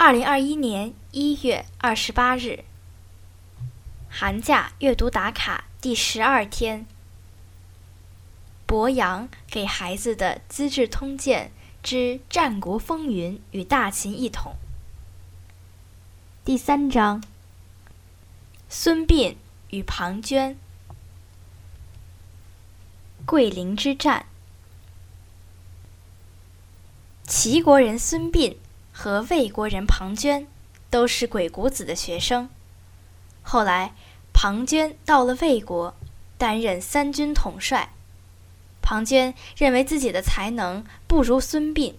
二零二一年一月二十八日，寒假阅读打卡第十二天。博洋给孩子的《资治通鉴之战国风云与大秦一统》第三章：孙膑与庞涓。桂林之战，齐国人孙膑。和魏国人庞涓都是鬼谷子的学生。后来，庞涓到了魏国，担任三军统帅。庞涓认为自己的才能不如孙膑，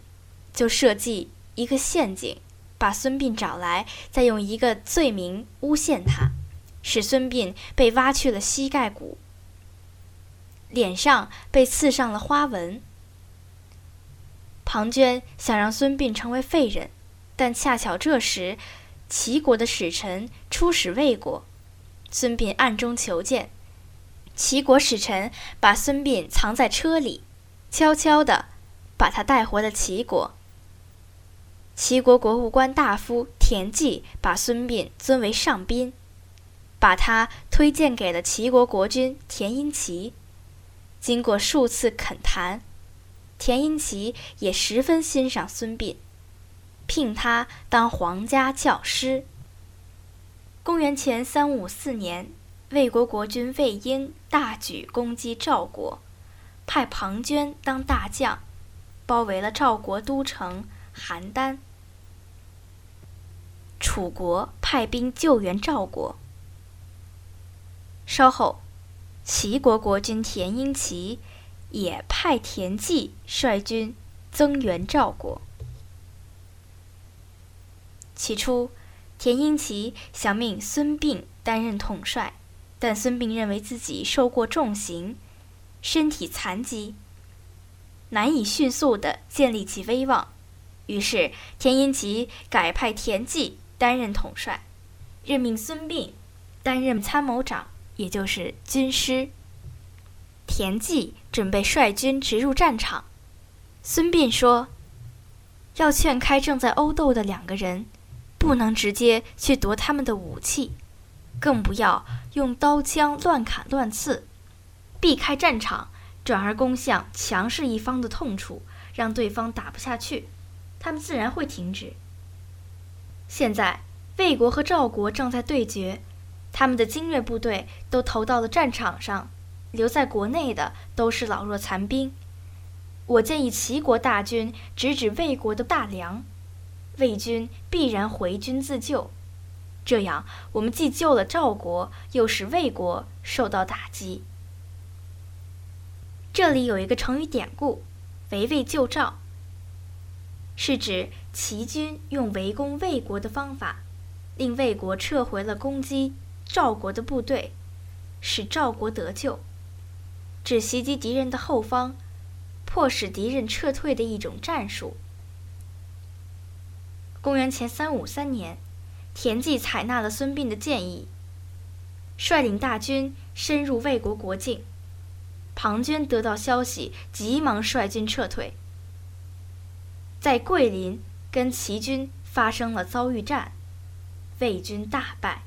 就设计一个陷阱，把孙膑找来，再用一个罪名诬陷他，使孙膑被挖去了膝盖骨，脸上被刺上了花纹。庞涓想让孙膑成为废人，但恰巧这时，齐国的使臣出使魏国，孙膑暗中求见。齐国使臣把孙膑藏在车里，悄悄地把他带回了齐国。齐国国务官大夫田忌把孙膑尊为上宾，把他推荐给了齐国国君田婴齐。经过数次恳谈。田婴齐也十分欣赏孙膑，聘他当皇家教师。公元前三五四年，魏国国君魏婴大举攻击赵国，派庞涓当大将，包围了赵国都城邯郸。楚国派兵救援赵国。稍后，齐国国君田婴齐。也派田忌率军增援赵国。起初，田婴齐想命孙膑担任统帅，但孙膑认为自己受过重刑，身体残疾，难以迅速地建立起威望，于是田婴齐改派田忌担任统帅，任命孙膑担任参谋长，也就是军师。田忌准备率军直入战场，孙膑说：“要劝开正在殴斗的两个人，不能直接去夺他们的武器，更不要用刀枪乱砍乱刺，避开战场，转而攻向强势一方的痛处，让对方打不下去，他们自然会停止。现在魏国和赵国正在对决，他们的精锐部队都投到了战场上。”留在国内的都是老弱残兵，我建议齐国大军直指魏国的大梁，魏军必然回军自救，这样我们既救了赵国，又使魏国受到打击。这里有一个成语典故，“围魏救赵”，是指齐军用围攻魏国的方法，令魏国撤回了攻击赵国的部队，使赵国得救。指袭击敌人的后方，迫使敌人撤退的一种战术。公元前三五三年，田忌采纳了孙膑的建议，率领大军深入魏国国境。庞涓得到消息，急忙率军撤退，在桂林跟齐军发生了遭遇战，魏军大败。